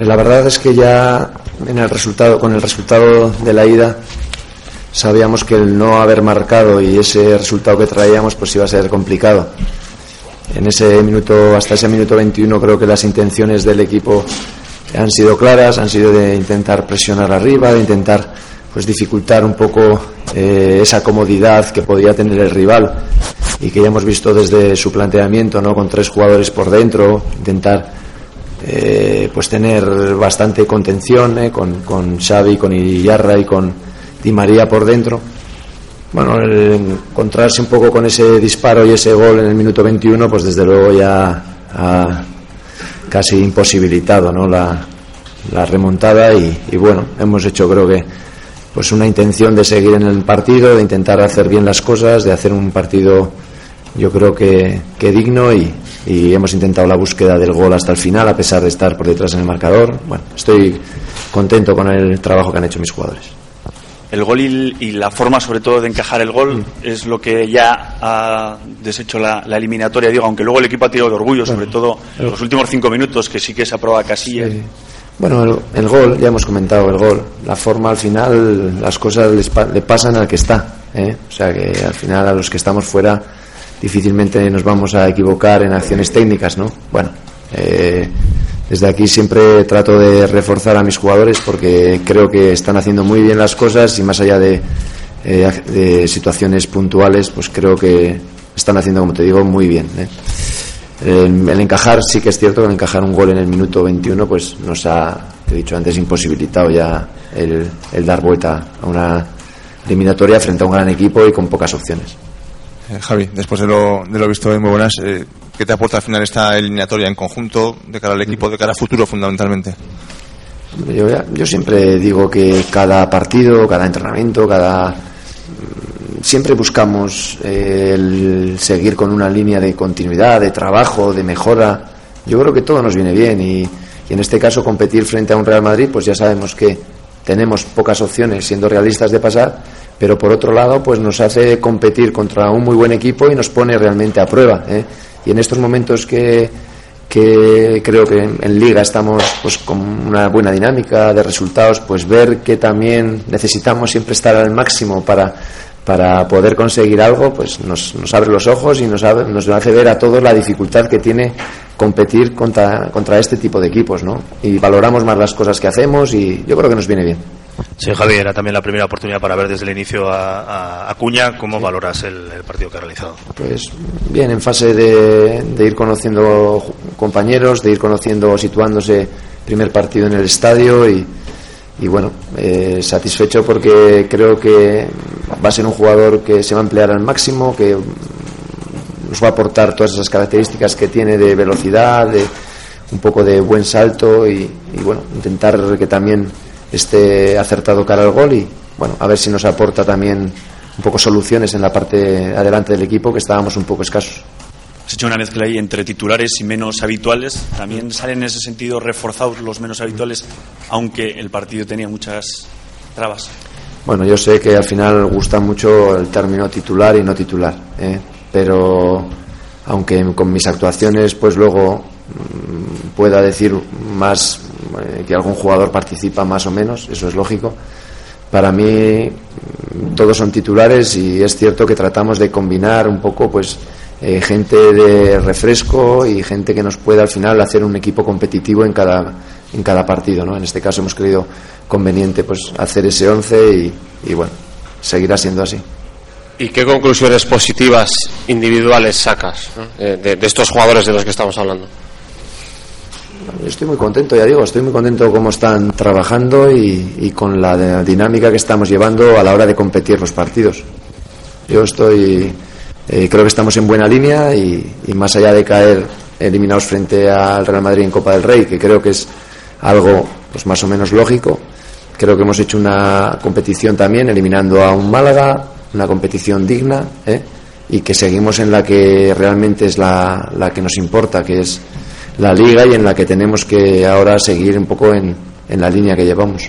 La verdad es que ya en el resultado, con el resultado de la ida, sabíamos que el no haber marcado y ese resultado que traíamos pues iba a ser complicado. En ese minuto, hasta ese minuto 21 creo que las intenciones del equipo han sido claras, han sido de intentar presionar arriba, de intentar pues dificultar un poco eh, esa comodidad que podía tener el rival y que ya hemos visto desde su planteamiento, ¿no? Con tres jugadores por dentro, intentar eh, pues tener bastante contención ¿eh? con, con Xavi, con Iyarra y con Di María por dentro. Bueno, encontrarse un poco con ese disparo y ese gol en el minuto 21, pues desde luego ya ha casi imposibilitado ¿no? la, la remontada y, y bueno, hemos hecho creo que pues una intención de seguir en el partido, de intentar hacer bien las cosas, de hacer un partido yo creo que, que digno y, y hemos intentado la búsqueda del gol hasta el final a pesar de estar por detrás en el marcador. Bueno, estoy contento con el trabajo que han hecho mis jugadores. El gol y, y la forma sobre todo de encajar el gol es lo que ya ha deshecho la, la eliminatoria, digo, aunque luego el equipo ha tirado de orgullo, sobre todo en los últimos cinco minutos, que sí que se aprueba Casillas. Sí. Bueno, el, el gol, ya hemos comentado el gol. La forma, al final, las cosas les pa- le pasan al que está. ¿eh? O sea que al final, a los que estamos fuera, difícilmente nos vamos a equivocar en acciones técnicas, ¿no? Bueno, eh, desde aquí siempre trato de reforzar a mis jugadores porque creo que están haciendo muy bien las cosas y más allá de, eh, de situaciones puntuales, pues creo que están haciendo, como te digo, muy bien. ¿eh? El, el encajar, sí que es cierto que el encajar un gol en el minuto 21, pues nos ha, te he dicho antes, imposibilitado ya el dar vuelta a una eliminatoria frente a un gran equipo y con pocas opciones. Eh, Javi, después de lo, de lo visto en muy buenas, eh, ¿qué te aporta al final esta eliminatoria en conjunto, de cara al equipo, de cara a futuro fundamentalmente? Yo, yo siempre digo que cada partido, cada entrenamiento, cada mm, siempre buscamos eh, el seguir con una línea de continuidad, de trabajo, de mejora. Yo creo que todo nos viene bien y, y en este caso competir frente a un Real Madrid, pues ya sabemos que tenemos pocas opciones, siendo realistas de pasar, pero por otro lado, pues nos hace competir contra un muy buen equipo y nos pone realmente a prueba. ¿eh? Y en estos momentos que, que creo que en, liga estamos pues con una buena dinámica de resultados, pues ver que también necesitamos siempre estar al máximo para para poder conseguir algo, pues nos, nos abre los ojos y nos, abre- nos hace ver a todos la dificultad que tiene competir contra, contra este tipo de equipos, ¿no? Y valoramos más las cosas que hacemos y yo creo que nos viene bien. Sí, Javi, era también la primera oportunidad para ver desde el inicio a, a Acuña cómo valoras el, el partido que ha realizado. Pues bien, en fase de, de ir conociendo compañeros, de ir conociendo, situándose primer partido en el estadio y, y bueno, eh, satisfecho porque creo que va a ser un jugador que se va a emplear al máximo, que nos va a aportar todas esas características que tiene de velocidad, de un poco de buen salto y, y bueno, intentar que también esté acertado cara al gol y bueno, a ver si nos aporta también un poco soluciones en la parte adelante del equipo que estábamos un poco escasos. Has hecho una mezcla ahí entre titulares y menos habituales. También salen en ese sentido reforzados los menos habituales, aunque el partido tenía muchas trabas. Bueno, yo sé que al final gusta mucho el término titular y no titular, ¿eh? pero aunque con mis actuaciones pues luego mm, pueda decir más eh, que algún jugador participa más o menos, eso es lógico. Para mí mm, todos son titulares y es cierto que tratamos de combinar un poco pues eh, gente de refresco y gente que nos pueda al final hacer un equipo competitivo en cada en cada partido, ¿no? En este caso hemos creído conveniente pues hacer ese 11 y, y bueno, seguirá siendo así. ¿Y qué conclusiones positivas individuales sacas ¿no? Eh, de, de estos jugadores de los que estamos hablando? Yo estoy muy contento, ya digo, estoy muy contento cómo están trabajando y, y con la dinámica que estamos llevando a la hora de competir los partidos. Yo estoy, eh, creo que estamos en buena línea y, y más allá de caer eliminados frente al Real Madrid en Copa del Rey, que creo que es algo pues más o menos lógico. Creo que hemos hecho una competición también, eliminando a un Málaga, una competición digna, ¿eh? y que seguimos en la que realmente es la, la que nos importa, que es la liga y en la que tenemos que ahora seguir un poco en, en la línea que llevamos.